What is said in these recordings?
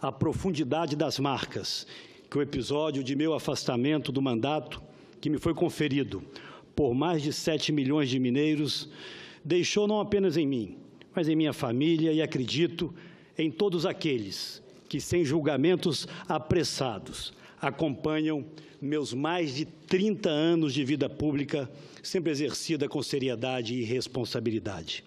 a profundidade das marcas que o episódio de meu afastamento do mandato, que me foi conferido por mais de 7 milhões de mineiros, deixou não apenas em mim, mas em minha família e acredito em todos aqueles que, sem julgamentos apressados, acompanham meus mais de 30 anos de vida pública, sempre exercida com seriedade e responsabilidade.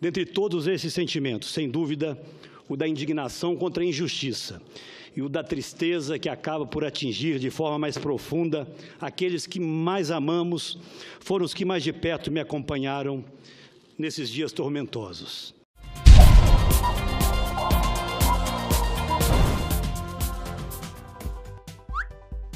Dentre todos esses sentimentos, sem dúvida, o da indignação contra a injustiça e o da tristeza que acaba por atingir de forma mais profunda aqueles que mais amamos, foram os que mais de perto me acompanharam nesses dias tormentosos.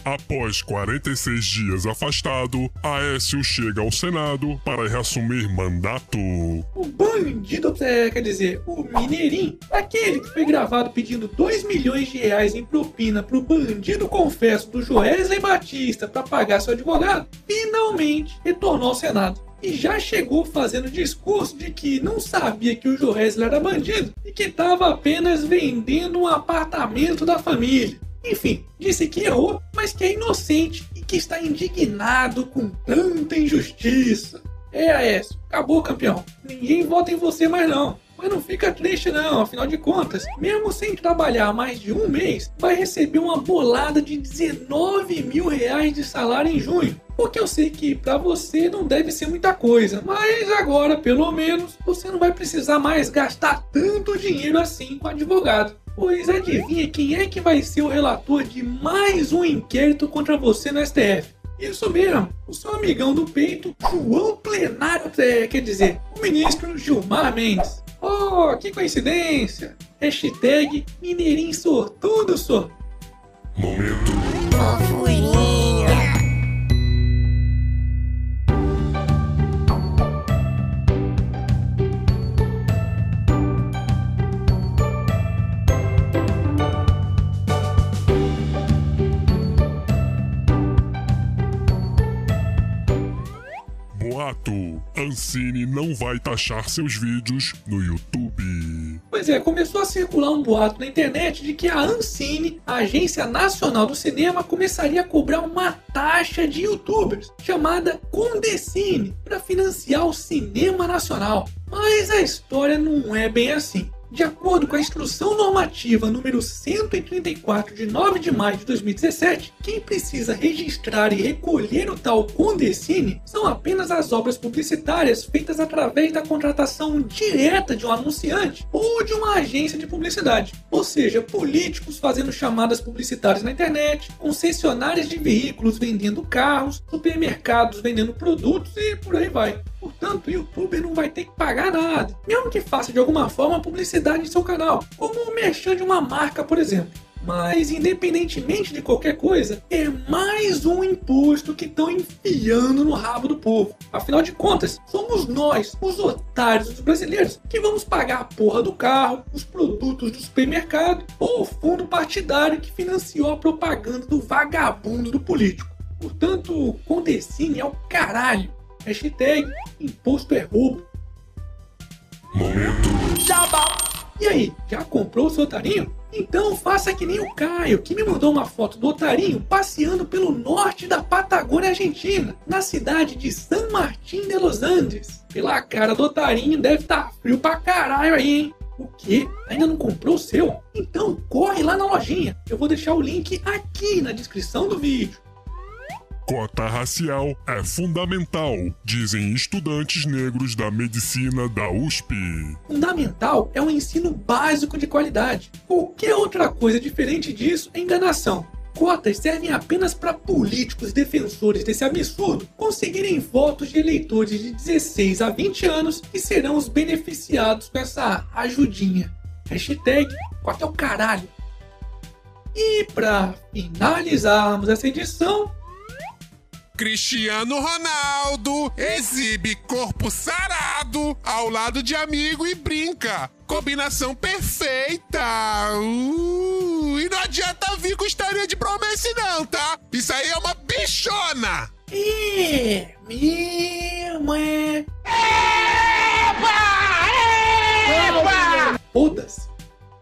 Após 46 dias afastado, Aécio chega ao Senado para reassumir mandato. O bandido, quer dizer, o Mineirinho, aquele que foi gravado pedindo 2 milhões de reais em propina pro bandido confesso do Joesley Batista para pagar seu advogado, finalmente retornou ao Senado e já chegou fazendo discurso de que não sabia que o Joesley era bandido e que estava apenas vendendo um apartamento da família. Enfim, disse que errou, mas que é inocente e que está indignado com tanta injustiça. É, Aécio, acabou, campeão. Ninguém vota em você mais não. Mas não fica triste não, afinal de contas, mesmo sem trabalhar mais de um mês, vai receber uma bolada de 19 mil reais de salário em junho. Porque eu sei que para você não deve ser muita coisa, mas agora, pelo menos, você não vai precisar mais gastar tanto dinheiro assim com advogado. Pois adivinha quem é que vai ser o relator de mais um inquérito contra você no STF? Isso mesmo, o seu amigão do peito, João Plenário, é, quer dizer, o ministro Gilmar Mendes. Oh, que coincidência! Hashtag Mineirinho Sortudo, sor. Momento. Boato. Ancine não vai taxar seus vídeos no YouTube. Pois é, começou a circular um boato na internet de que a Ancine, a Agência Nacional do Cinema, começaria a cobrar uma taxa de youtubers chamada Condecine para financiar o cinema nacional. Mas a história não é bem assim. De acordo com a Instrução Normativa número 134 de 9 de maio de 2017, quem precisa registrar e recolher o tal Condecine são apenas as obras publicitárias feitas através da contratação direta de um anunciante ou de uma agência de publicidade, ou seja, políticos fazendo chamadas publicitárias na internet, concessionárias de veículos vendendo carros, supermercados vendendo produtos e por aí vai. Portanto, o youtuber não vai ter que pagar nada, mesmo que faça de alguma forma publicidade em seu canal, como o merchan de uma marca, por exemplo. Mas, independentemente de qualquer coisa, é mais um imposto que estão enfiando no rabo do povo. Afinal de contas, somos nós, os otários dos brasileiros, que vamos pagar a porra do carro, os produtos do supermercado ou o fundo partidário que financiou a propaganda do vagabundo do político. Portanto, o Condecine é o caralho. Hashtag imposto é roubo. Momento. E aí, já comprou o seu otarinho? Então faça que nem o Caio, que me mandou uma foto do otarinho passeando pelo norte da Patagônia Argentina, na cidade de San Martín de los Andes. Pela cara do otarinho deve estar tá frio pra caralho aí, hein? O quê? Ainda não comprou o seu? Então corre lá na lojinha. Eu vou deixar o link aqui na descrição do vídeo. Cota racial é fundamental, dizem estudantes negros da medicina da USP. Fundamental é um ensino básico de qualidade. Qualquer outra coisa diferente disso é enganação. Cotas servem apenas para políticos defensores desse absurdo conseguirem votos de eleitores de 16 a 20 anos que serão os beneficiados com essa ajudinha. Hashtag cota é o caralho. E para finalizarmos essa edição, Cristiano Ronaldo exibe corpo sarado ao lado de amigo e brinca. Combinação perfeita. Uh, e não adianta vir com história de promessa não, tá? Isso aí é uma bichona. É, mesmo é. Epa! Epa! Foda-se.